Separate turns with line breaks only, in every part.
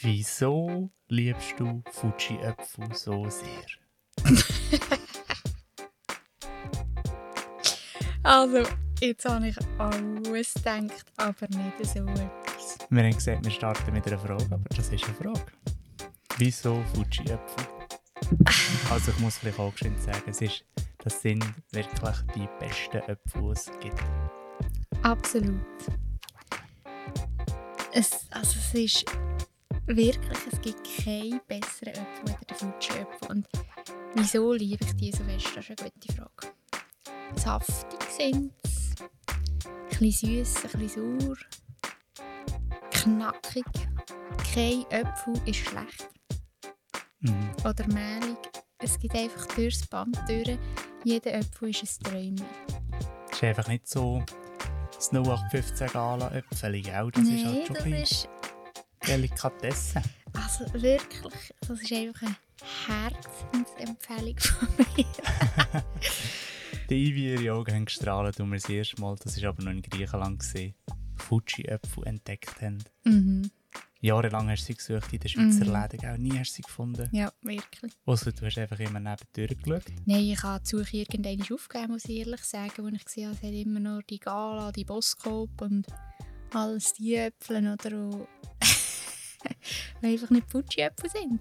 Wieso liebst du Fuji-Äpfel so sehr?
Also, jetzt habe ich alles gedacht, aber nicht so etwas.
Wir haben gesagt, wir starten mit einer Frage, aber das ist eine Frage. Wieso Fuji-Äpfel? Also ich muss vielleicht auch geschwind sagen, es ist, das sind wirklich die besten Äpfel, die es gibt.
Absolut. Es, also es ist wirklich, es gibt keine besseren Äpfel als der Fuji-Äpfel. Und wieso liebe ich die so fest, das ist eine gute Frage. Saftig sind sie, ein bisschen süß, ein bisschen sauer, knackig. Kein Äpfel ist schlecht
Mhm.
oder mehlig. Es gibt einfach durchs Band durch. Jeder Äpfel ist ein Träumchen.
Es ist einfach nicht so das 0815 Gala Äpfel, gell? Das ist halt schon
das ist
Delikatesse.
also wirklich, das ist einfach eine Herzensempfehlung von mir.
Die Ivy ihre Augen haben gestrahlt, als wir das erste Mal, das war aber noch in Griechenland, gesehen, Fuji-Äpfel entdeckt haben.
Mhm.
Jahrelang hast du sie gesucht in den Schweizer
Mhm.
Läden, gell? nie hast du sie gefunden.
Ja, wirklich.
Ausser du hast einfach immer nebendurch geschaut.
Nein, ich habe die Suche irgendwann aufgegeben, muss ich ehrlich sagen, wo ich gesehen habe, es hat immer noch die Gala, die Boskop und alles die Äpfel, oder, wo wo einfach nicht Fuji-Äpfel sind.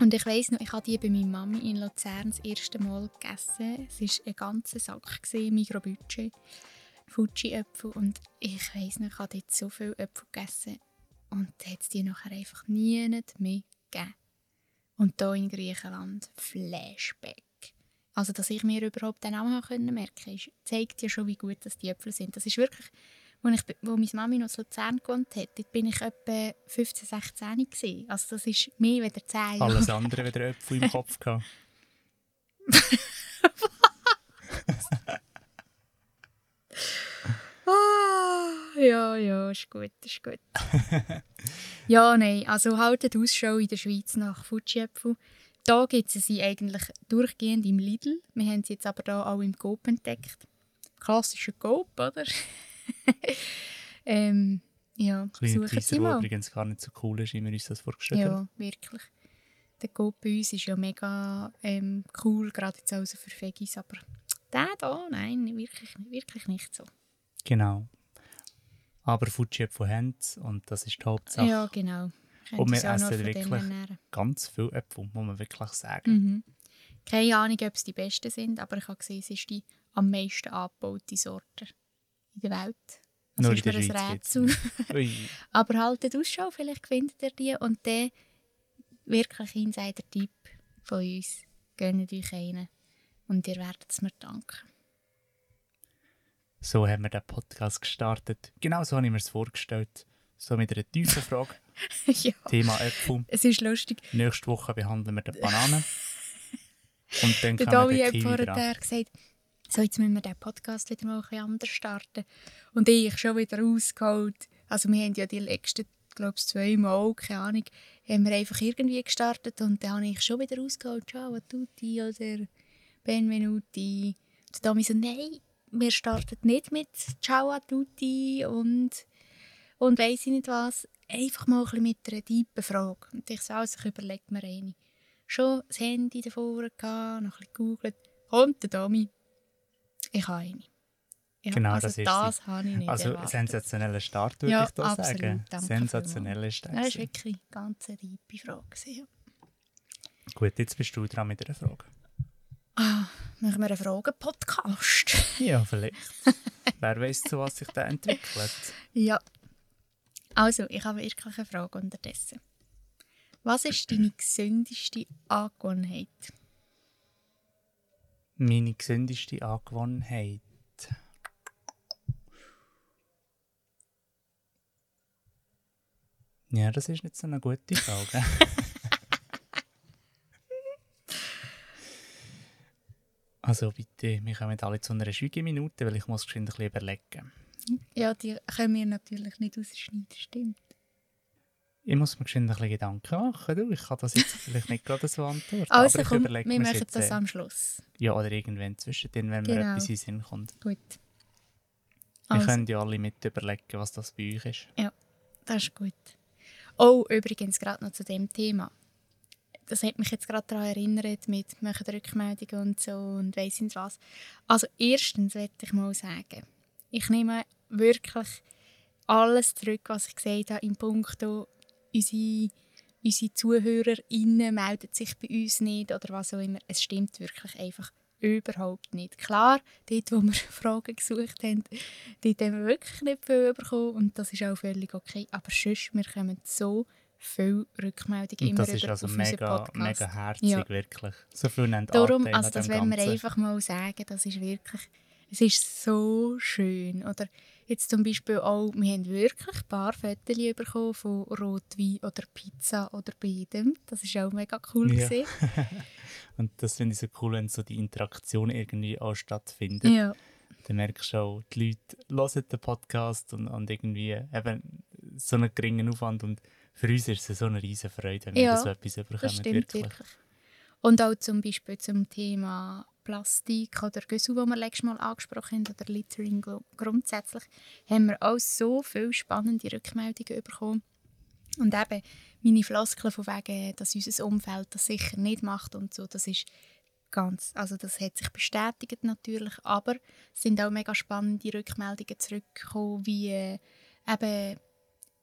Und ich weiss noch, ich habe die bei meiner Mami in Luzern das erste Mal gegessen. Es war ein ganzer Sack, Mikrobudget, Fuji-Äpfel. Und ich weiss noch, ich habe dort so viele Äpfel gegessen und dann hat es die nachher einfach nie mehr gegeben. Und hier in Griechenland Flashback. Also, dass ich mir überhaupt den Namen merken konnte, zeigt ja schon, wie gut das die Äpfel sind. Das ist wirklich, wo, ich, wo meine Mami noch in Luzern gewohnt hat, dort bin ich etwa 15, 16 gewesen. Also das ist mehr als 10 Jahre.
Alles andere wieder Äpfel im Kopf gehabt.
Ah, ja, ja, ist gut, ist gut. ja, nein, also haltet Ausschau in der Schweiz nach Fuji-Äpfel. Da gibt es sie eigentlich durchgehend im Lidl. Wir haben sie jetzt aber da auch im Coop entdeckt. Klassischer Coop, oder? ähm, ja,
Kleiner
suchen Sie mal.
übrigens gar nicht so cool ist, wie wir uns das vorgestellt haben.
Ja, wirklich. Der Coop bei uns ist ja mega ähm, cool, gerade jetzt also für Veggies, aber der da, nein, wirklich, wirklich nicht so.
Genau. Aber Fuji-Äpfel haben sie und das ist die Hauptsache.
Ja, genau. Könnt
Und wir
auch
essen
von
wirklich-. Ganz viele Äpfel, muss man wirklich sagen.
Mhm. Keine Ahnung, ob es die besten sind, aber ich habe gesehen, es ist die am meisten angebaute Sorte in der Welt. Das
Nur
ist
in der
ein Rätsel. aber haltet Ausschau, vielleicht findet ihr die und der wirklich Insider-Tipp von uns. Gönnt euch einen und ihr werdet es mir danken.
So haben wir den Podcast gestartet. Genau so habe ich mir es vorgestellt. So mit einer tiefen Frage.
ja,
Thema Äpfel.
es ist lustig.
Nächste Woche behandeln wir die Bananen. Und dann
Der
wir
hat vorher gesagt, so jetzt müssen wir den Podcast wieder mal ein anders starten. Und ich schon wieder rausgeholt. Also wir haben ja die letzten, glaube ich, zwei Mal, keine Ahnung, haben wir einfach irgendwie gestartet und dann habe ich schon wieder rausgeholt, Ciao tutti oder Benvenuti. Und Davi so, nein, wir starten nicht mit Ciao tutti und, und weiss ich nicht was. Einfach mal ein mit einer tiefen Frage. Und ich so, also ich überlege mir eine schon das Handy davor gehabt, noch ein bisschen gegoogelt. Kommt der Dummy. Ich habe eine. Ja,
Genau,
also
das ist
das
sie.
habe ich nicht
Also
erwartet.
sensationeller Start, würde
Ja,
ich da
absolut.
sagen.
Danke
Sensationeller Start.
Das war wirklich eine ganz tiefe Frage.
Gut, jetzt bist du dran mit einer Frage.
Ah, machen wir einen Fragen-Podcast?
Ja, vielleicht. Wer weiß, zu was sich der entwickelt.
ja. Also, ich habe wirklich eine Frage unterdessen. Was ist deine gesündeste Angewohnheit?
Meine gesündeste Angewohnheit. Ja, das ist nicht so eine gute Frage. also bitte, wir kommen alle zu einer Schweigeminute, weil ich muss geschwind ein bisschen überlegen.
Ja, die können wir natürlich nicht rausschneiden, stimmt.
Ich muss mir ein bisschen Gedanken machen. Du, ich kann das jetzt vielleicht nicht gerade so antworten.
Also
aber
komm, wir machen
jetzt,
das
äh,
am Schluss.
Ja, oder irgendwann zwischendrin, wenn mir
Genau.
etwas in Sinn kommt.
Gut.
Wir
Also.
können ja alle mit überlegen, was das bei euch ist.
Das ist gut. Oh, übrigens, gerade noch zu dem Thema. Das hat mich jetzt gerade daran erinnert, mit machen Rückmeldungen und so und weiss nicht was. Also erstens möchte ich mal sagen, ich nehme wirklich alles zurück, was ich gesagt habe, im Punkt unsere, unsere ZuhörerInnen melden sich bei uns nicht oder was auch immer. Es stimmt wirklich einfach überhaupt nicht. Klar, dort, wo wir Fragen gesucht haben, dort haben wir wirklich nicht viel bekommen und das ist auch völlig okay. Aber sonst, wir kommen so viele Rückmeldungen immer
das ist
über
also mega, herzig,
Ja.
wirklich. So viel
Darum, also das wollen wir einfach mal sagen, das ist wirklich, es ist so schön. Oder jetzt zum Beispiel auch, wir haben wirklich ein paar Fotos bekommen von Rotwein oder Pizza oder beidem. Das ist auch mega cool
Ja. Und das finde ich so cool, wenn so die Interaktion irgendwie auch stattfindet.
Ja.
Dann merkst du auch, die Leute hören den Podcast und, und irgendwie eben so einen geringen Aufwand. Und für uns ist es so eine riesen Freude, wenn wir
Ja,
so etwas bekommen.
Das stimmt
wirklich.
wirklich. Und auch zum Beispiel zum Thema Plastik oder Güssel, das wir letztes Mal angesprochen haben, oder Littering gru- grundsätzlich, haben wir auch so viele spannende Rückmeldungen bekommen. Und eben meine Floskeln von wegen, dass unser Umfeld das sicher nicht macht und so, das ist ganz, also das hat sich bestätigt natürlich, aber es sind auch mega spannende Rückmeldungen zurückgekommen, wie äh, eben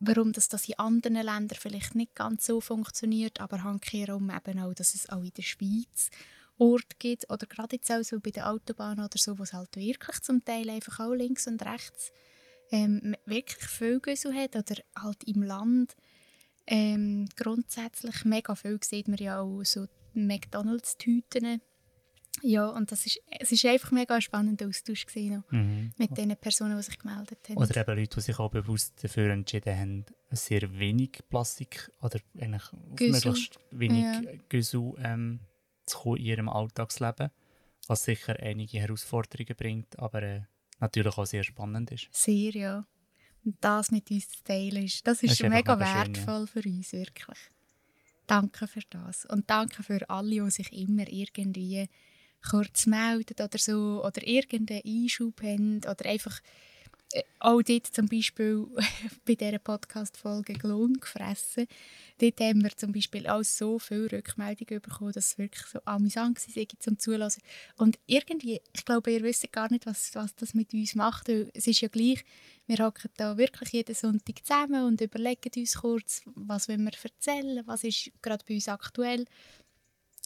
warum das, das in anderen Ländern vielleicht nicht ganz so funktioniert, aber handkehrum eben auch, dass es auch in der Schweiz Orte gibt oder gerade jetzt auch so bei den Autobahnen oder so, wo es halt wirklich zum Teil einfach auch links und rechts ähm, wirklich viel Güssel hat oder halt im Land ähm, grundsätzlich mega viel sieht man ja auch so McDonalds-Tüten. Ja, und das ist, es ist einfach mega ein spannender Austausch gewesen
Mhm.
mit den Personen, die sich gemeldet haben.
Oder eben Leute, die sich auch bewusst dafür entschieden haben, sehr wenig Plastik oder eigentlich
Güssel.
möglichst wenig
Ja.
Güssel ähm, zu kommen in ihrem Alltagsleben. Was sicher einige Herausforderungen bringt, aber äh, natürlich auch sehr spannend ist.
Sehr, ja. Und das mit uns zu teilen, ist, das ist,
Das ist
mega
mega schön,
wertvoll für uns, wirklich. Danke für das. Und danke für alle, die sich immer irgendwie kurz melden oder so, oder irgendeinen Einschub haben, oder einfach äh, auch dort zum Beispiel bei dieser Podcast-Folge «Lohn gefressen», dort haben wir zum Beispiel auch so viele Rückmeldungen bekommen, dass es wirklich so amüsant war, zum Zulassen. Und irgendwie, ich glaube, ihr wisst gar nicht, was, was das mit uns macht, es ist ja gleich, wir hocken da wirklich jeden Sonntag zusammen und überlegen uns kurz, was wollen wir erzählen, was ist gerade bei uns aktuell.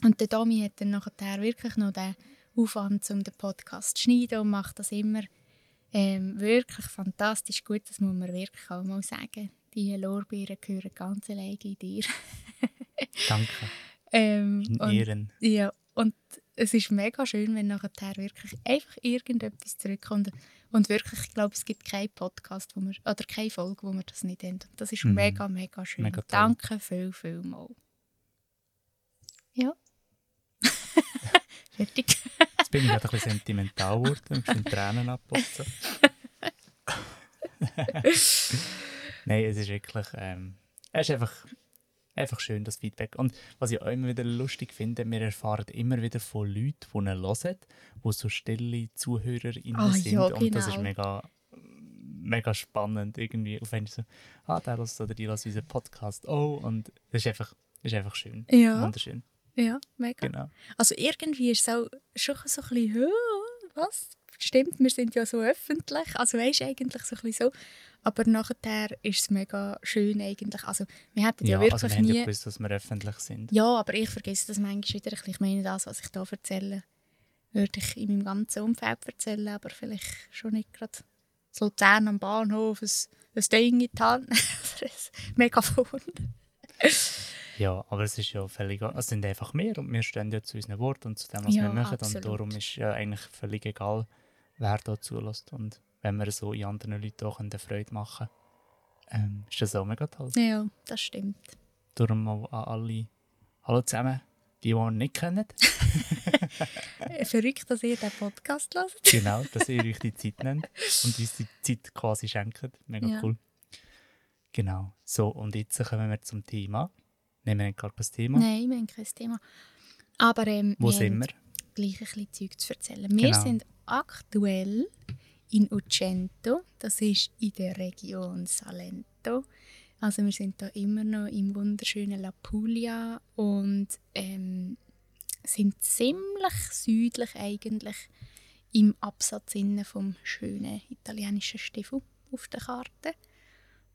Und der Domi hat dann nachher wirklich noch den Aufwand, um den Podcast zu schneiden und macht das immer ähm, wirklich fantastisch gut. Das muss man wirklich auch mal sagen. Die Lorbeeren gehören ganz alleine in dir.
Danke.
ähm,
In
und-
Ehren.
ja, und es ist mega schön, wenn nachher wirklich einfach irgendetwas zurückkommt. Und wirklich, ich glaube, es gibt keinen Podcast, wo wir, oder keine Folge, wo wir das nicht haben. Und das ist
Mhm.
mega, mega schön.
Mega.
Danke viel, viel mal. Ja. Fertig.
Jetzt bin ich gerade ein bisschen sentimental geworden und schon Tränen abputzen. Nein, es ist wirklich, ähm, es ist einfach, einfach schön, das Feedback. Und was ich auch immer wieder lustig finde, wir erfahren immer wieder von Leuten, die ihn hören, die so stille ZuhörerInnen
Ah,
sind.
ja,
Und das ist
genau.
mega, mega spannend irgendwie. Auf einmal so, ah, der hört oder die hört unseren Podcast auch. Und das ist einfach, das ist einfach schön.
Ja.
Wunderschön.
Ja, mega.
Genau.
Also irgendwie ist es auch schon so ein bisschen, «Hä, was? Stimmt, wir sind ja so öffentlich. Also weißt du, eigentlich so ein bisschen so. Aber nachher ist es mega schön eigentlich. Also wir hätten ja,
Ja,
wirklich
also wir
nie...
ja gewusst, dass wir öffentlich sind.
Ja, aber ich vergesse das manchmal wieder. Ich meine, das, was ich hier erzähle, würde ich in meinem ganzen Umfeld erzählen, aber vielleicht schon nicht gerade so Luzern am Bahnhof, ein, ein Ding in die Hand, ein Megafon.
Ja, aber es ist ja völlig, egal. es sind einfach mehr und wir stehen ja zu unseren Worten und zu dem, was
Ja,
wir machen
absolut.
und darum ist ja eigentlich völlig egal, wer da zulässt und wenn wir so in anderen Leuten auch eine Freude machen ähm, ist das auch mega toll.
Ja, das stimmt.
Darum auch an alle, hallo zusammen, die, die uns nicht kennen,
Verrückt, dass ihr den Podcast hört.
genau, dass ihr euch die Zeit nehmt und uns die Zeit quasi schenkt, mega
Ja.
cool. Genau, so und jetzt kommen wir zum Thema. Nehmen wir nicht gerade das Thema.
Nein, wir haben kein Thema. Aber ähm,
Wo
wir
sind
haben
wir?
gleich ein bisschen Zeug zu erzählen. Wir
Genau.
sind aktuell in Ucento, das ist in der Region Salento. Also wir sind da immer noch im wunderschönen La Puglia und ähm, sind ziemlich südlich eigentlich im Absatz vom schönen italienischen Stiefel auf der Karte.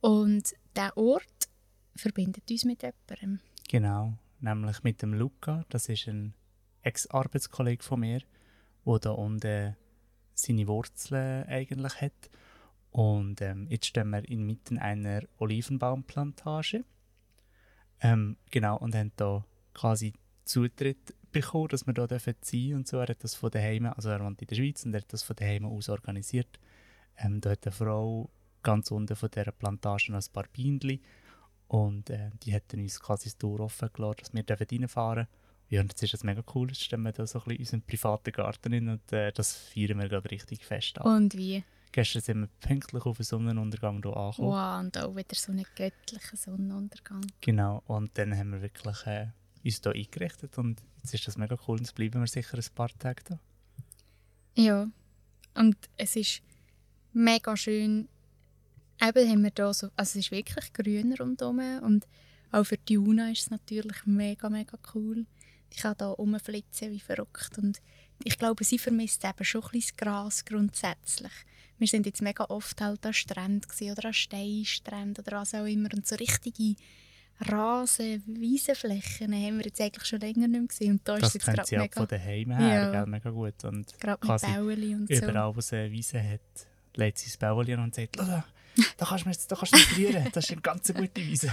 Und der Ort verbindet uns mit jemandem.
Genau, nämlich mit dem Luca. Das ist ein Ex-Arbeitskollege von mir, der da unten seine Wurzeln eigentlich hat. Und ähm, jetzt stehen wir inmitten einer Olivenbaumplantage. Ähm, genau, und haben da quasi Zutritt bekommen, dass wir sein dürfen und so. Er hat das von daheim, also er wohnt in der Schweiz und er hat das von daheim aus organisiert. Ähm, da hat eine Frau ganz unten von dieser Plantage noch ein paar Bienen und äh, die hat uns quasi das Tor offen gelassen, dass wir reinfahren dürfen. Ja, und jetzt ist das mega cool. Jetzt stehen wir da so ein bisschen in unserem privaten Garten in und äh, das feiern wir gerade richtig fest
an. Und wie?
Gestern sind wir pünktlich auf den Sonnenuntergang hier angekommen.
Wow, und auch wieder so einen göttlichen Sonnenuntergang.
Genau, und dann haben wir wirklich äh, uns hier eingerichtet und jetzt ist das mega cool und jetzt bleiben wir sicher ein paar Tage da.
Ja, und es ist mega schön. Eben haben wir hier so, also es ist wirklich grün rundherum und auch für die Juna ist es natürlich mega, mega cool. Ich kann hier rumflitzen wie verrückt und ich glaube, sie vermisst eben schon ein bisschen das Gras grundsätzlich. Wir sind jetzt mega oft halt an Stränden oder an Steinstränden oder was auch immer und so richtige Rasen, Wiesenflächen haben wir jetzt eigentlich schon länger nicht mehr gesehen. Und da
das
ist
jetzt gerade mega... von daheim her, ja. mega gut. Und
gerade mit Bäuerli und so.
Überall, wo sie eine Wiese hat, legt sie das Bäuerli an und sagt, da, kannst du mich, da kannst du mich rühren, das ist eine ganz gute Wiese.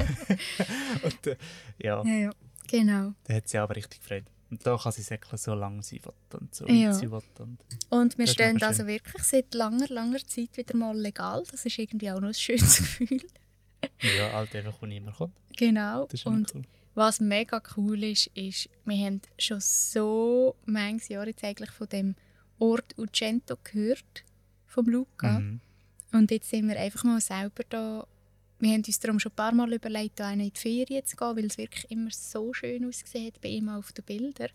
und, äh, ja.
ja, ja, genau.
Da hat sie aber richtig gefreut. Und da kann sie säckeln, so lange sie will und so ja. sie will. Und,
und wir stehen also wirklich seit langer, langer Zeit wieder mal legal. Das ist irgendwie auch noch ein schönes Gefühl.
ja, halt einfach, wo niemand kommt.
Genau. und cool. was mega cool ist, ist, wir haben schon so manches Jahr jetzt eigentlich von dem Ort Ugento gehört, vom Luca. Mhm. Und jetzt sind wir einfach mal selber da wir haben uns darum schon ein paar Mal überlegt, da in die Ferien zu gehen, weil es wirklich immer so schön ausgesehen hat bei ihm auf den Bildern.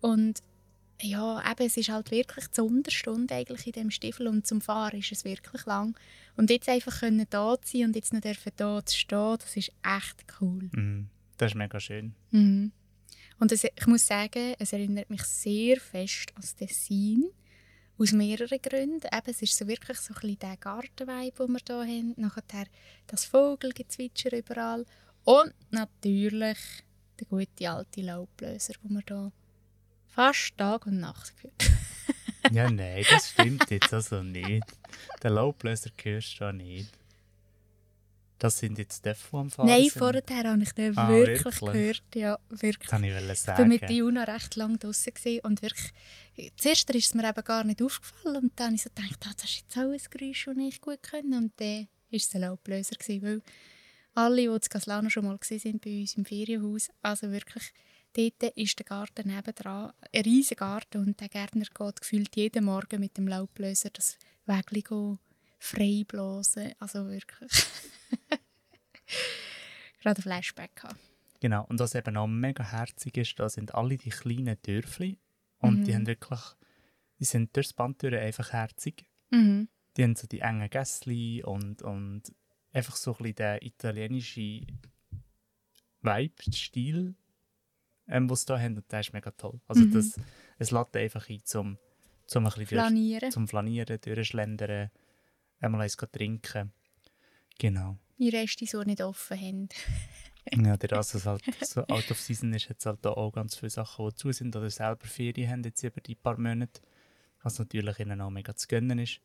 Und ja, eben, es ist halt wirklich die Unterstunde eigentlich in dem Stiefel und zum Fahren ist es wirklich lang. Und jetzt einfach können da sein und jetzt noch dürfen da zu stehen, das ist echt cool.
Mm, das ist mega schön.
Mm. Und es, ich muss sagen, es erinnert mich sehr fest an das Tessin. Aus mehreren Gründen. Eben, es ist so wirklich so ein der Gartenvibe, den wir hier haben. Nachher das Vogelgezwitscher überall. Und natürlich der gute alte Laubbläser, den wir hier fast Tag und Nacht gehört
Ja, nein, das stimmt jetzt also nicht. Der Laubbläser hörst du nicht. Das sind jetzt Fahren
Nein, vorher habe ich den ah, wirklich, wirklich, gehört. Ja, wirklich.
Das ich sagen.
Ich war mit Juna recht lange draußen und wirklich, zuerst ist es mir eben gar nicht aufgefallen und dann habe ich so gedacht, ah, das ist jetzt auch ein Geräusch, das ich gut können und dann war es ein Laubbläser, weil alle, die in Caslano schon mal waren bei uns im Ferienhaus, also wirklich, dort ist der Garten nebendran, ein riesiger Garten und der Gärtner geht gefühlt jeden Morgen mit dem Laubbläser das Wägli frei blasen, also wirklich. gerade ein Flashback haben.
Genau, und was eben auch mega herzig ist, da sind alle die kleinen Dörfli und mhm. die haben wirklich, die sind durchs Band durch einfach herzig.
Mhm.
Die haben so die engen Gässli und, und einfach so ein bisschen den italienischen Vibe, Stil, ähm, was sie da haben, und der ist mega toll. Also mhm. das, es lädt einfach ein zum, zum ein bisschen
Flanieren.
zum Flanieren, durchschlendern, einmal eins trinken. Genau
die Reste so nicht offen haben.
ja, der dass es halt so out of season ist, hat es halt auch ganz viele Sachen, die zu sind oder selber Ferien haben jetzt über die paar Monate. Was natürlich ihnen auch mega zu gönnen ist.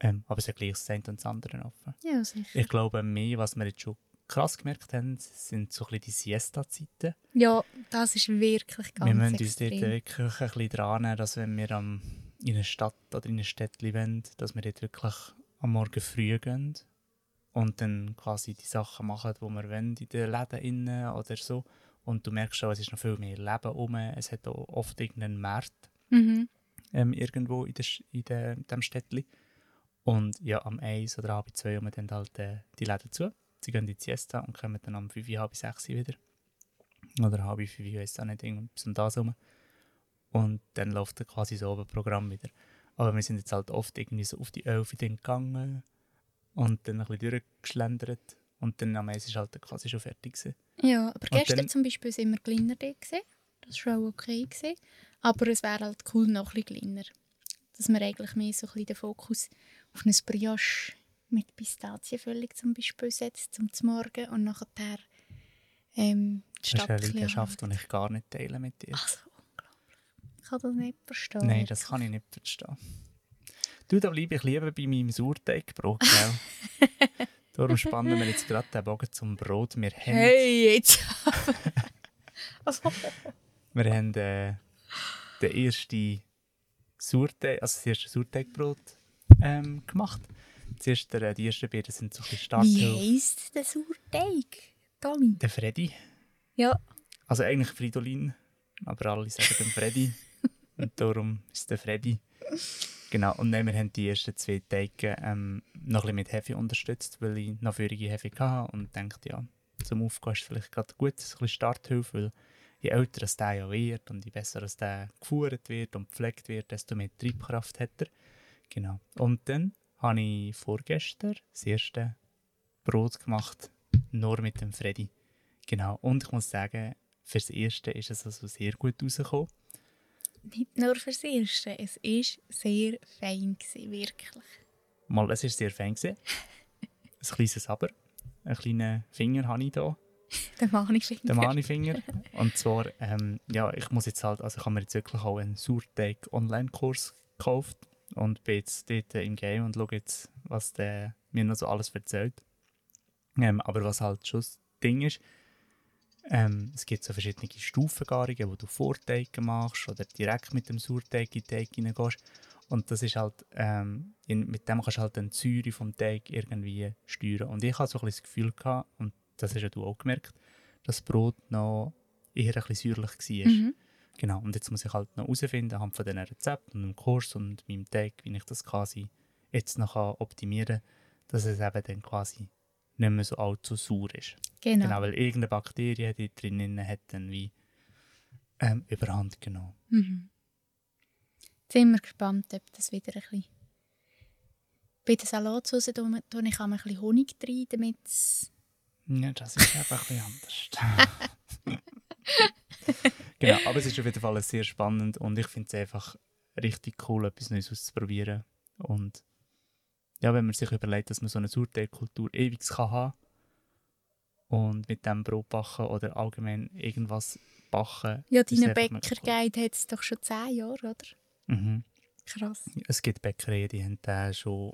Ähm, aber es ist gleich das eine und das andere offen.
Ja, sicher.
Ich glaube, mehr, was wir jetzt schon krass gemerkt haben, sind so ein bisschen die Siesta-Zeiten.
Ja, das ist wirklich ganz
Wir müssen
extrem.
uns dort wirklich ein bisschen dran nehmen, dass wenn wir am, in einer Stadt oder in einer Stadt wollen, dass wir dort wirklich am Morgen früh gehen und dann quasi die Sachen machen, die wir wollen, in den Läden innen oder so. Und du merkst schon, es ist noch viel mehr Leben um. Es hat auch oft irgendeinen Markt
mhm.
ähm, irgendwo in, der, in der, dem Städtchen. Und ja, am 1 oder halb 2 um dann halt äh, die Läden zu. Sie gehen in die Siesta und kommen dann am 5, halb 6 wieder. Oder halb 5, ich weiß auch nicht, bis um das rum. Und dann läuft dann quasi so ein Programm wieder. Aber wir sind jetzt halt oft irgendwie so auf die 11 gegangen und dann ein bisschen durchgeschlendert Und dann am Eis ist halt quasi schon fertig gewesen.
Ja, aber gestern
dann-
zum Beispiel sind wir kleiner gewesen. Das war auch okay. Gewesen. Aber es wäre halt cool noch ein bisschen kleiner. Dass man eigentlich mehr so ein bisschen den Fokus auf eine Brioche mit Pistazienfüllung zum Beispiel setzt, zum Morgen und nachher ähm, die
Das ist eine
Stadt
Leidenschaft, die ich gar nicht teile mit dir.
Also unglaublich. Ich kann das nicht verstehen.
Nein, das kann ich nicht verstehen. Du, da bleibe ich lieber bei meinem Sauerteigbrot, gell? Darum spannen wir jetzt gerade den Bogen zum Brot. Wir haben,
Hey, jetzt! also,
wir haben äh, den ersten Sauerteig, also das erste Sauerteigbrot ähm, gemacht. Zuerst der, die ersten beiden sind so ein bisschen stark.
wie heisst der Sauerteig? Tommy?
Der Freddy.
Ja.
Also eigentlich Fridolin, aber alle sagen den Freddy. und darum ist der Freddy. Genau, und dann wir haben die ersten zwei Teige ähm, noch ein bisschen mit Hefe unterstützt, weil ich noch feurige Hefe hatte und dachte, ja, zum Aufgehen ist vielleicht gerade gut, ein bisschen Starthilfe, weil je älter es der ja wird und je besser es der geführt wird und gepflegt wird, desto mehr Triebkraft hat er. Genau. Und dann habe ich vorgestern das erste Brot gemacht, nur mit dem Freddy. Genau. Und ich muss sagen, fürs Erste ist es also sehr gut rausgekommen.
Nicht nur fürs Erste. Es war sehr fein, gewesen, wirklich.
Mal, es war sehr fein. gewesen. Ein kleines Aber. Einen kleinen Finger habe ich hier,
ich finde.
den Mani-Finger. Und zwar, ähm, ja, ich muss jetzt halt, also ich habe mir jetzt wirklich auch einen Sauerteig-Online-Kurs gekauft und bin jetzt dort im Game und schaue jetzt, was der mir noch so alles erzählt. Ähm, aber was halt schon das Ding ist, ähm, es gibt so verschiedene Stufengarungen, wo du Vorteige machst oder direkt mit dem Sauerteig in den Teig reingehst. Und das ist halt, ähm, in, mit dem kannst du halt den Säure vom Teig irgendwie steuern. Und ich hatte so ein bisschen das Gefühl, gehabt, und das hast ja du auch gemerkt, dass das Brot noch eher ein bisschen säuerlich war.
Mhm.
Genau, und jetzt muss ich halt noch herausfinden, anhand von diesen Rezepten und dem Kurs und meinem Teig, wie ich das quasi jetzt noch optimieren kann, dass es eben dann quasi nicht mehr so allzu sauer ist.
Genau.
Genau, weil irgendeine Bakterie, die drinnen hat, dann wie ähm, überhand genommen.
Mhm. Jetzt sind wir gespannt, ob das wieder ein bisschen... Bei der Salatsauce tue ich auch ein bisschen Honig rein, damit es...
Ja, das ist eben ein bisschen anders. genau, aber es ist auf jeden Fall sehr spannend und ich finde es einfach richtig cool, etwas Neues auszuprobieren. Und ja, wenn man sich überlegt, dass man so eine Sauerteigkultur ewig kann haben und mit dem Brot backen oder allgemein irgendwas backen.
Ja,
cool.
Bäckerguide hat es doch schon zehn Jahre, oder?
Mhm.
Krass.
Es gibt Bäckereien, die haben den schon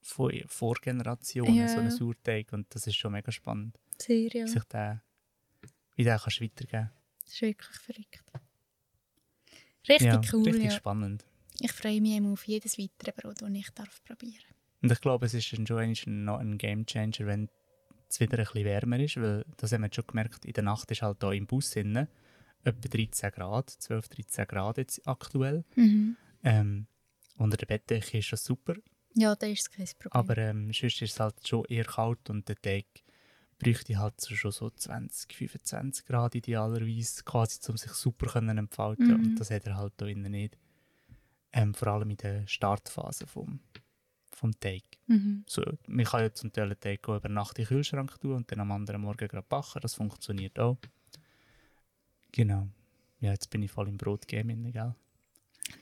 vor, vor Generationen
Ja.
so einen Sauerteig und das ist schon mega spannend,
Sehr, ja.
wie sich der, wie der kannst weitergeben
Das ist wirklich verrückt. Richtig
ja,
cool,
richtig
ja.
spannend.
Ich freue mich immer auf jedes weitere Brot, das ich darf probieren
Und ich glaube, es ist schon noch ein Game Changer, wenn es wieder ein bisschen wärmer ist, weil das haben wir schon gemerkt, in der Nacht ist halt hier im Bus innen etwa 13 Grad, 12, 13 Grad jetzt aktuell.
mhm.
Ähm, unter der Bettdecke ist das super,
Ja, das ist kein Problem.
aber ähm, sonst ist es halt schon eher kalt und der Tag bräuchte halt so schon so 20, 25 Grad idealerweise, quasi, um sich super können entfalten
Mhm.
und das hat er halt hier innen nicht. Ähm, vor allem in der Startphase vom, vom Teig.
mhm.
So, man kann ja zum Teil den Teig über Nacht in den Kühlschrank tun und dann am anderen Morgen gerade backen. Das funktioniert auch. Genau. Ja, jetzt bin ich voll im Brotgame, drin, gell?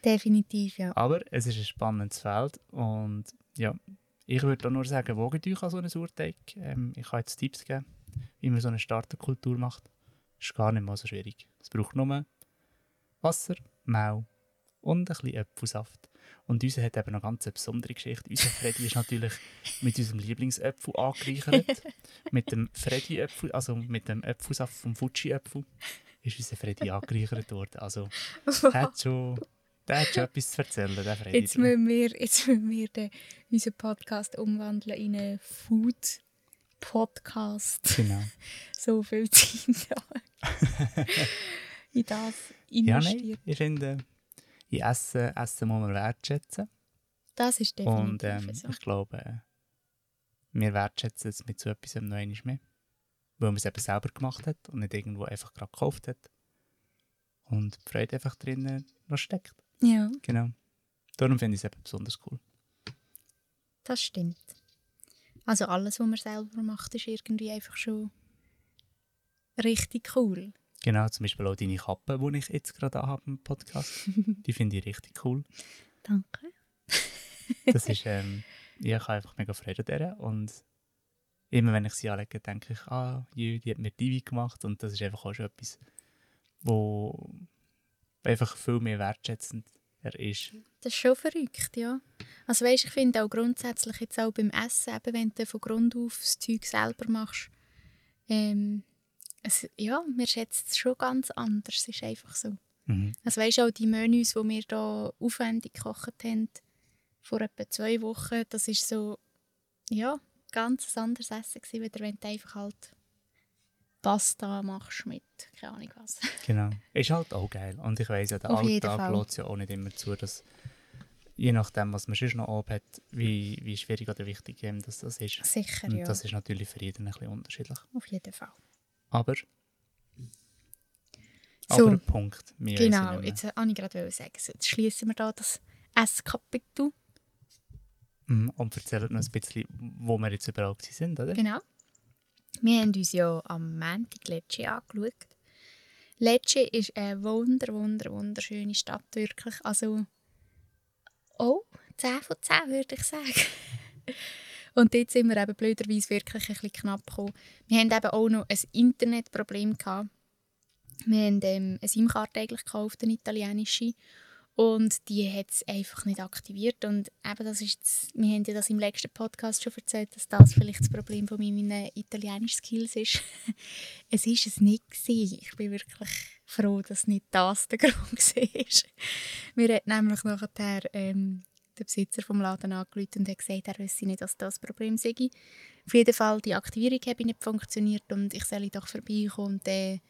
Definitiv, ja.
Aber es ist ein spannendes Feld und ja, ich würde auch nur sagen, wogt euch an so einen Sauerteig. Ähm, ich kann jetzt Tipps geben, wie man so eine Starterkultur macht. Ist gar nicht mal so schwierig. Es braucht nur Wasser, Mehl und ein bisschen Äpfelsaft. Und unser hat eben noch ganz eine besondere Geschichte. Unser Freddy ist natürlich mit unserem Lieblingsäpfel angereichert. mit dem Freddy-Äpfel, also mit dem Äpfelsaft vom Fuji-Äpfel, ist unser Freddy angereichert worden. Also, der hat schon, der hat schon etwas zu erzählen, der Freddy.
Jetzt müssen wir, jetzt müssen wir den, unseren Podcast umwandeln in einen Food-Podcast.
Genau.
So viel Zeit da. in das
Ja,
investiert.
nein, ich finde, in Essen, Essen muss man wertschätzen.
Das ist definitiv
Und ähm,
so.
ich glaube, äh, wir wertschätzen es mit so etwas noch einmal mehr. Weil man es eben selber gemacht hat und nicht irgendwo einfach gerade gekauft hat. Und die Freude einfach drinnen noch steckt.
Ja,
Genau. Darum finde ich es eben besonders cool.
das stimmt. Also alles, was man selber macht, ist irgendwie einfach schon richtig cool.
Genau, zum Beispiel auch deine Kappe, die ich jetzt gerade habe im Podcast. die finde ich richtig cool.
Danke.
Das ist, ähm, ich habe einfach mega Freude daran und immer wenn ich sie anlege, denke ich, ah, jö, die hat mir die gemacht und das ist einfach auch schon etwas, wo einfach viel mehr wertschätzend er ist.
Das ist schon verrückt, ja. Also weißt, ich finde auch grundsätzlich jetzt auch beim Essen, eben, wenn du von Grund auf das Zeug selber machst, ähm, es, ja, man schätzt es schon ganz anders, es ist einfach so.
Mhm.
Also weißt auch die Menüs, die wir hier aufwendig gekocht haben, vor etwa zwei Wochen, das ist so, ja, ganz ein anderes Essen gewesen, wieder wenn du einfach halt Pasta machst mit, keine Ahnung was.
Genau. Ist halt auch geil. Und ich weiss ja, der
Auf
Alltag lässt ja auch nicht immer zu, dass je nachdem, was man sonst noch oben hat, wie, wie schwierig oder wichtig ihm das, das ist.
Sicher,
Und
ja.
das ist natürlich für jeden ein bisschen unterschiedlich.
Auf jeden Fall.
Aber.
So,
aber Punkt. Ich
Genau, jetzt äh, wollte ich gerade sagen, so, jetzt schließen wir da das Esskapitel.
Mhm, Und erzählt noch ein bisschen, wo wir jetzt überall gewesen sind, oder?
Genau. Wir haben uns ja am Montag Lecce angeschaut. Lecce ist eine wunder, wunder, wunderschöne Stadt, wirklich. Also, oh, 10 von 10 würde ich sagen. Und dort sind wir eben blöderweise wirklich ein bisschen knapp gekommen. Wir haben eben auch noch ein Internetproblem gehabt. Wir haben ähm, eine SIM-Karte gekauft, eine italienische. Und die hat es einfach nicht aktiviert. Und eben das ist jetzt, wir haben ja das im letzten Podcast schon erzählt, dass das vielleicht das Problem von meinen italienischen Skills ist. es ist es nicht gewesen. Ich bin wirklich froh, dass nicht das der Grund war. Mir hat nämlich nachher ähm, der Besitzer vom Laden angerufen und hat gesagt, er wisse nicht, dass das Problem sei. Auf jeden Fall, die Aktivierung habe nicht funktioniert und ich soll doch vorbeikommen und dann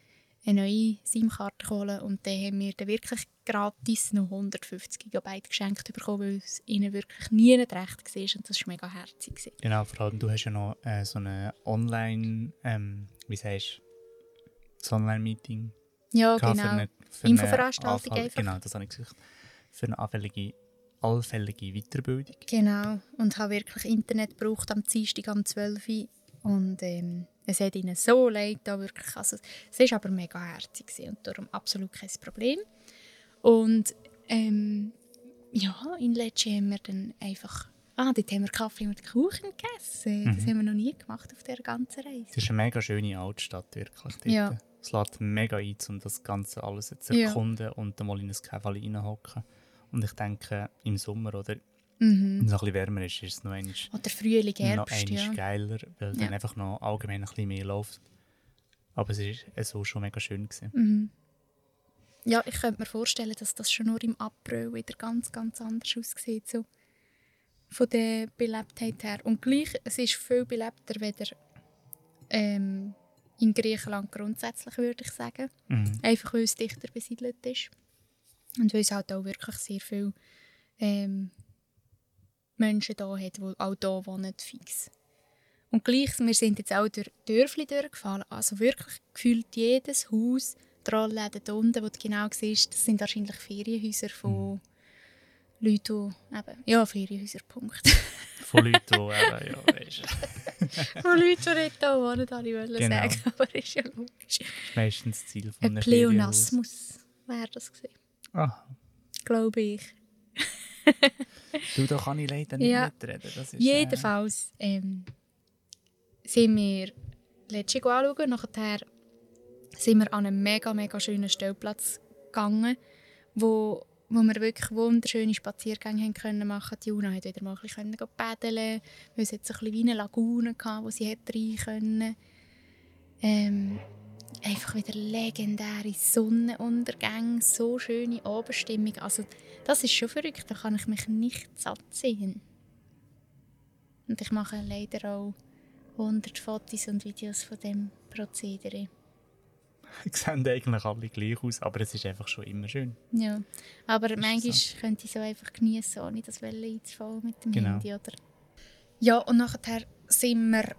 eine neue SIM-Karte holen. Und dann haben wir dann wirklich gratis noch 150 GB geschenkt bekommen, weil es ihnen wirklich nie nicht recht war und das war mega herzig.
Genau, vor allem du hast ja noch äh, so eine Online, ähm, wie sagst du, Online-Meeting
Ja, genau. Infoveranstaltung einfach.
Genau, das habe ich gesagt. Für eine allfällige, allfällige Weiterbildung.
Genau. Und habe wirklich Internet gebraucht am Dienstag am 12 Uhr. Und ähm, es hat ihnen so leid da wirklich. Also, es war aber mega herzig und darum absolut kein Problem. Und ähm, ja, in Lecce haben wir dann einfach... Ah, dort haben wir Kaffee mit Kuchen gegessen. Das
Mhm.
haben wir noch nie gemacht auf dieser ganzen Reise.
Es ist eine mega schöne Altstadt, wirklich. Dort.
Ja.
Es lädt mega ein, um das Ganze alles zu
Ja.
erkunden und dann mal in ein Käferchen reinhocken. Und ich denke, im Sommer oder
Mhm.
wenn es noch ein bisschen wärmer ist, ist es noch einmal,
Oder Frühling,
noch
Herbst,
einmal
ja.
geiler, weil
Ja.
dann einfach noch allgemein ein bisschen mehr läuft. Aber es ist äh, so schon mega schön gewesen.
Mhm. Ja, ich könnte mir vorstellen, dass das schon nur im April wieder ganz, ganz anders aussieht. So. Von der Belebtheit her. Und gleich, es ist viel belebter weder ähm, in Griechenland grundsätzlich, würde ich sagen.
Mhm.
Einfach weil es dichter besiedelt ist. Und weil es halt auch wirklich sehr viele ähm, Menschen da hat, die auch hier wohnen, fix. Und gleich, wir sind jetzt auch durch Dörfli durchgefahren. Also wirklich gefühlt jedes Haus, die Rollläden da unten, wo du genau siehst, das sind wahrscheinlich Ferienhäuser von Leuten, die eben, ja, Ferienhäuser, Punkt.
Von Leuten, die eben, ja, weißt,
von Leuten, die nicht da wohnen, alle wollen
Genau.
sagen, aber ist ja logisch.
das ist meistens das Ziel von
Ein
einem.
Pleonasmus wäre das gewesen,
Ah,
glaube ich.
du, da kann ich leider nicht
Ja.
mitreden. Das ist,
Jedenfalls ähm, sind wir letztens anschauen. Nachher sind wir an einen mega, mega schönen Stellplatz gegangen, wo, wo wir wirklich wunderschöne Spaziergänge haben können machen Die Juna hat wieder mal ein bisschen paddeln, weil es jetzt ein bisschen wie eine Lagune hatte, wo sie hätte rein können. Ähm, einfach wieder legendäre Sonnenuntergänge, so schöne Abendstimmung. Also das ist schon verrückt, da kann ich mich nicht satt sehen. Und ich mache leider auch 100 Fotos und Videos von dem Prozedere.
Äh, sehen eigentlich alle gleich aus, aber es ist einfach schon immer schön.
Ja, aber
ist
manchmal
so.
könnte ich so einfach genießen, ohne das Welle einzufallen mit dem
Genau.
Handy, oder? Ja, und nachher sind wir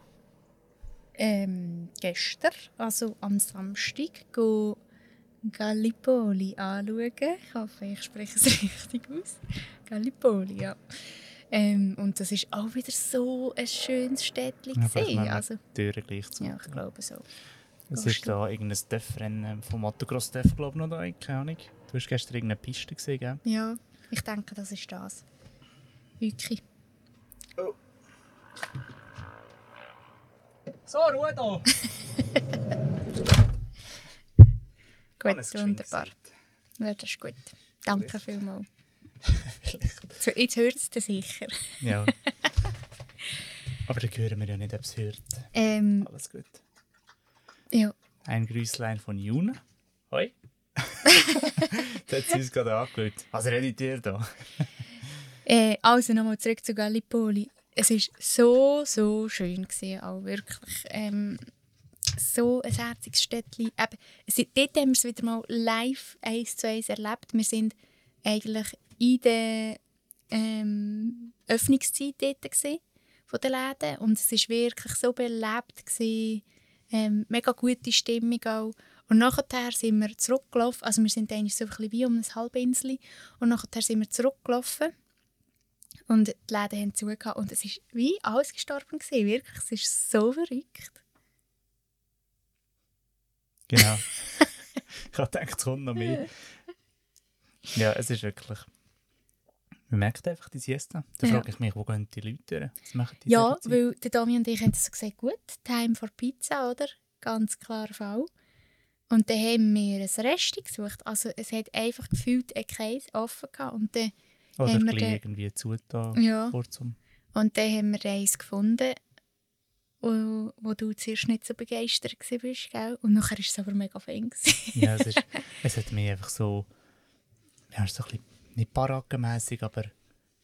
ähm, gestern, also am Samstag, go Gallipoli anschauen. Ich hoffe, ich spreche es richtig aus. Gallipoli, ja. Ähm, und das ist auch wieder so ein schönes Städtchen.
Ja,
also,
Türen gleich zu.
ja, ich glaube so.
Es ist da irgendein Dörfrennen vom Motocross Dörf, glaube ich, noch da. Keine Ahnung. Du hast gestern irgendeine Piste gesehen, gell?
Ja, ich denke, das ist das. Wirklich.
So, Ruhe da!
Gut, wunderbar. Ja, das ist gut. Danke vielmals. So, jetzt hört es dir sicher.
Ja. Aber dann hören wir ja nicht, ob es hört.
Ähm,
Alles gut.
ja.
Ein Grüßlein von Juna. Hoi. da hat sie uns gerade angeschaut. Was redet ihr da?
Äh, also nochmal zurück zu Gallipoli. Es war so, so schön. Gewesen, auch wirklich. Ähm, so ein herziges Städtchen. Eben, dort haben wir es wieder mal live eins zu eins erlebt. Wir sind eigentlich in der ähm, Öffnungszeit dort von den Läden und es war wirklich so belebt. Gewesen, ähm, mega gute Stimmung auch. Und nachher sind wir zurückgelaufen, also wir sind eigentlich so ein bisschen wie um ein Halbinsel und nachher sind wir zurückgelaufen und die Läden haben zugehört und es war wie alles gestorben. Gewesen. Wirklich, es ist so verrückt.
Genau. ich habe gedacht, es kommt noch mehr. Ja, es ist wirklich. Man merkt einfach die Siesta. Da
Ja.
frage ich mich, wo gehen die Leute die
Ja, weil der Dami und ich haben so gesagt, gut, Time for Pizza, oder? Ganz klarer Fall. Und dann haben wir ein Resti gesucht. Also es hat einfach gefühlt ein Käse offen gehabt. Und dann,
Oder
haben wir
gleich
den-
irgendwie zugetan,
ja,
kurzum.
und dann haben wir eins gefunden, wo, wo du zuerst nicht so begeistert warst, gell? Und nachher war es aber mega fein.
Ja, es, ist, es hat mich einfach so. Ja, es ist so ein bisschen, nicht barackenmässig, aber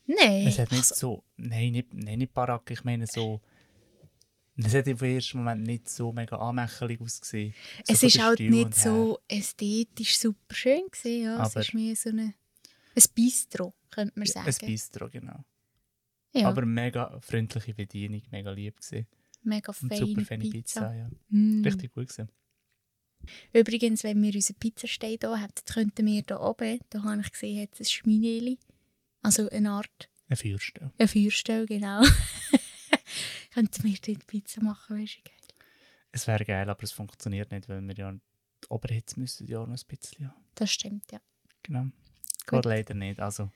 Nein,
es hat nicht
also,
so. Nein, nicht, nein, nicht Baracke, ich meine so. Es hat im ersten Moment nicht so mega anmächelig ausgesehen. So
es ist halt nicht so ästhetisch super schön gewesen, ja. es
Aber-
ist mehr so eine, ein Bistro, könnte man
Ja,
sagen.
Ein Bistro, genau.
ja,
Aber mega freundliche Bedienung, mega lieb gesehen.
mega
Und
feine
super feine
Pizza.
Pizza, ja.
Mm.
Richtig gut gesehen.
Übrigens, wenn wir unseren Pizzastein hier haben, könnten wir hier oben, da habe ich gesehen, hat es ein Schmineli. Also eine Art,
Ein Feuerstelle.
eine Feuerstelle, genau. könnten wir dort Pizza machen, du, geil.
Es wäre geil, aber es funktioniert nicht, weil wir ja die Oberhitze müssen ja noch ein bisschen haben.
Das stimmt, ja.
Genau.
Gut.
Geht leider nicht. Also,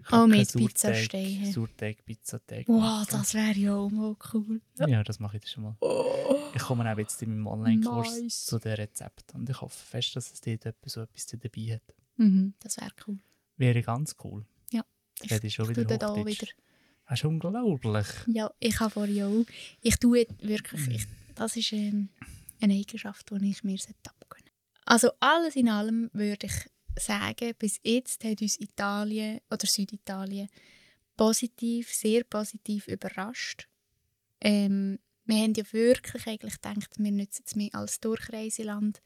ich
Auch mit hä?
Sauerteig, Sauerteig, Pizzateig.
Wow, das wäre ja auch mal cool.
Ja, das mache ich schon mal. Ich komme auch jetzt in meinem Online-Kurs
Nice.
zu den Rezepten und ich hoffe fest, dass es dort etwas, so etwas dabei hat.
Mhm, das wäre cool.
Wäre ganz cool.
Ja.
Ich hätte schon
ich
wieder
da wieder.
Das ist unglaublich.
Ja, ich habe vorhin auch. Ich tue wirklich. Ich, das ist ähm, eine Eigenschaft, die ich mir abgewöhnen Also alles in allem würde ich sagen, bis jetzt hat uns Italien oder Süditalien positiv, sehr positiv überrascht. Ähm, wir haben ja wirklich eigentlich gedacht, wir nutzen es mehr als Durchreiseland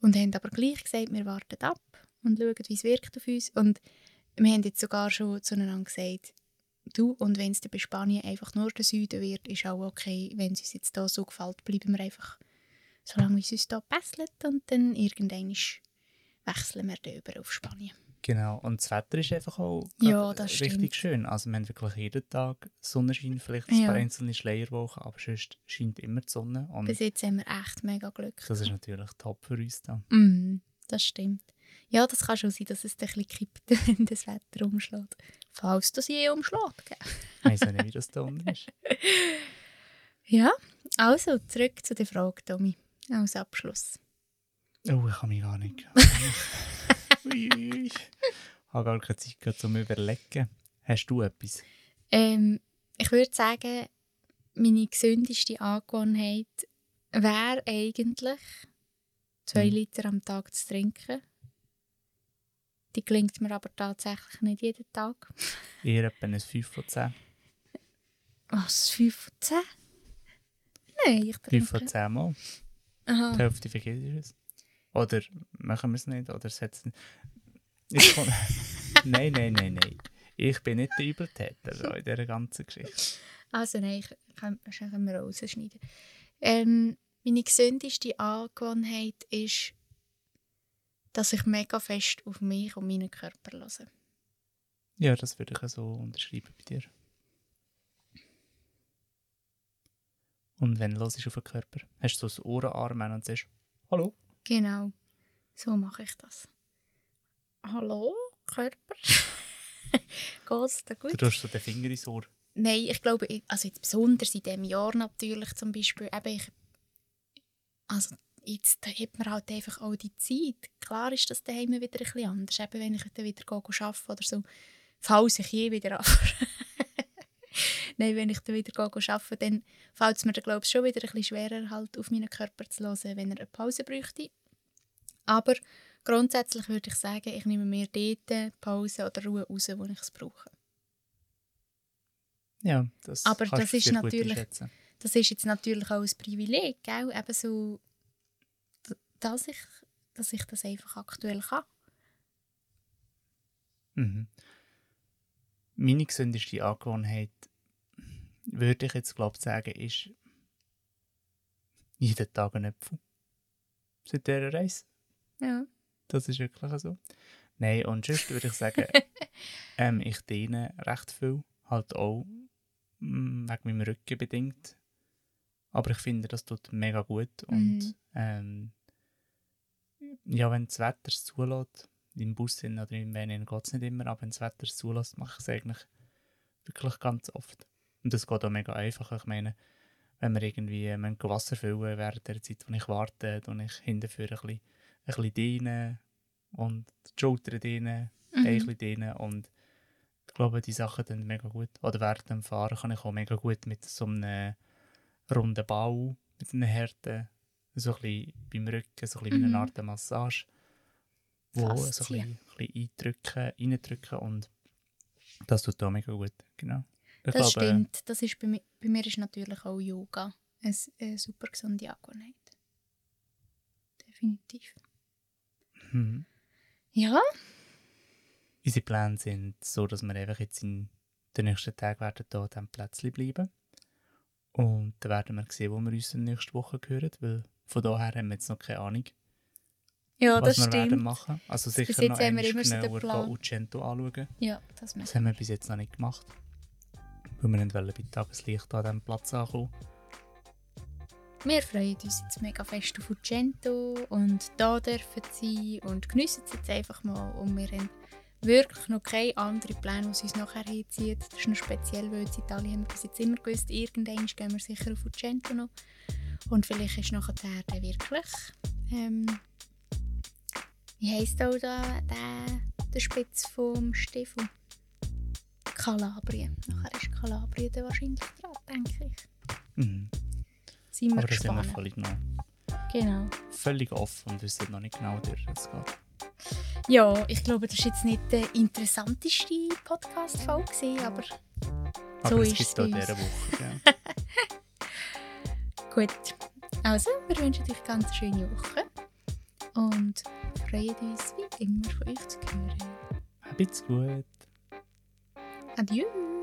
und haben aber gleich gesagt, wir warten ab und schauen, wie es wirkt auf uns. Und wir haben jetzt sogar schon zueinander gesagt, du, und wenn es bei Spanien einfach nur der Süden wird, ist auch okay. Wenn es uns jetzt hier so gefällt, bleiben wir einfach so lange, wie es uns hier passt. Und dann irgendwann wechseln wir dann über auf Spanien.
Genau. Und das Wetter ist einfach auch
Ja,
richtig
stimmt.
schön. Also wir haben wirklich jeden Tag Sonnenschein, vielleicht ein
Ja.
paar einzelne Schleierwochen, aber sonst scheint immer die Sonne. Und
Bis jetzt haben wir echt mega Glück.
das ist natürlich top für uns da.
Mhm, das stimmt. Ja, das kann schon sein, dass es ein bisschen kippt, wenn das Wetter umschlägt. Falls das je umschlägt.
Ich weiss auch nicht, wie das da unten ist.
Ja, also zurück zu der Frage, Tommy, als Abschluss.
Oh, ich kann mich gar nicht. Ich habe gar keine Zeit gehabt, zum Überlegen. Hast du etwas?
Ähm, ich würde sagen, meine gesündeste Angewohnheit wäre eigentlich, zwei
Mhm.
Liter am Tag zu trinken. Die gelingt mir aber tatsächlich nicht jeden Tag.
Eher etwa ein 5 von 10.
Was, 5 von 10? Nein, ich
5
trinke...
von 10 Mal.
Aha.
Die Hälfte vergisst es. Oder machen wir es nicht? Oder setzen. Nein, nein, nein, nein. Ich bin nicht der Übeltäter da in dieser ganzen Geschichte.
Also nein, ich kann, das können wir rausschneiden. Ähm, meine gesündeste Angewohnheit ist, dass ich mega fest auf mich und meinen Körper höre.
Ja, das würde ich so unterschreiben bei dir. Und wenn du auf den Körper, hast du so das Ohrenarm und sagst, Hallo?
Genau, so mache ich das. Hallo, Körper? Geht's dir gut?
Du tust so den Finger ins Ohr.
Nein, ich glaube, also jetzt besonders in diesem Jahr natürlich zum Beispiel, eben ich, also jetzt hat man halt einfach auch die Zeit. Klar ist das daheim wieder ein bisschen anders, eben wenn ich dann wieder arbeiten oder so, falls ich je wieder an. Nein, wenn ich dann wieder arbeiten, dann fällt es mir glaube ich, schon wieder ein bisschen schwerer, halt auf meinen Körper zu hören, wenn er eine Pause bräuchte. Aber grundsätzlich würde ich sagen, ich nehme mir dort Pause oder Ruhe raus, wo ich es brauche.
Ja, das
Aber das ist natürlich- das ist jetzt natürlich auch ein Privileg, gell? Eben so, dass ich, dass ich das einfach aktuell kann.
Mhm. Meine gesündeste Angewohnheit, würde ich jetzt glaube sagen, ist jeden Tag ein Apfel. Seit dieser Reise.
Ja.
Das ist wirklich so. Nein, und sonst würde ich sagen, ähm, ich dehne recht viel. Halt auch mm, wegen meinem Rücken bedingt. Aber ich finde, das tut mega gut. Und
Mhm.
ähm, ja, wenn das Wetter es zulässt, im Bus oder im Van geht es nicht immer, aber wenn das Wetter es zulässt, mache ich es eigentlich wirklich ganz oft. Und das geht auch mega einfach. Ich meine, wenn wir irgendwie äh, gehen Wasser füllen während der Zeit, wo ich warte, und ich hinterher ein bisschen, ein bisschen dehnen und die Schultern dehnen, Beine ein
Mhm.
bisschen dehnen und ich glaube, die Sachen dann mega gut. Oder während dem Fahren kann ich auch mega gut mit so einem runden Ball, mit einem Härten, so ein bisschen beim Rücken, so ein bisschen wie
Mhm.
eine Art Massage, wo so ein bisschen, ein bisschen eindrücken, reindrücken und das tut auch mega gut, genau. Ich
Das
glaube,
stimmt. Das ist bei, mir, bei mir ist natürlich auch Yoga eine, eine super gesunde Angewohnheit. Definitiv.
Mhm.
Ja,
Unsere Pläne sind so, dass wir einfach jetzt in den nächsten Tagen werden hier diesem Plätzchen bleiben. Und dann werden wir sehen, wo wir uns in nächsten Woche hören, weil von daher haben wir jetzt noch keine Ahnung,
ja
was
das
wir werden
stimmt.
machen. Also
Bis
sicher
jetzt
noch
haben wir immer so den Plan.
Ucento anschauen.
Ja, das
Das haben wir bis jetzt noch nicht gemacht. Weil wir nicht bei Tageslicht an diesem Platz ankommen.
Wir freuen uns jetzt mega fest auf Ucento und da dürfen sein und geniessen es jetzt einfach mal. Und wir haben wirklich noch keine anderen Pläne, was uns nachher hinzieht. Das ist noch speziell, weil in Italien haben wir bis jetzt immer gewusst, irgendwann gehen wir sicher auf Ucento noch. Und vielleicht ist nachher dann wirklich, ähm, wie heisst auch da der, der Spitz vom Stiefel? Kalabrien. Nachher ist Kalabrien dann wahrscheinlich dran, denke ich.
Mhm.
Sind wir
Aber da sind wir
gespannt.
völlig, noch,
Genau.
völlig offen und wissen noch nicht genau, was es geht.
Ja, ich glaube, das war jetzt nicht die interessanteste Podcast-Folge, aber
Aber
So
es
ist
gibt
es
auch
bei uns.
diese Woche. Ja.
gut. Also, wir wünschen euch ganz eine schöne Woche und freuen uns wie immer von euch zu hören.
Habt's gut.
Adieu!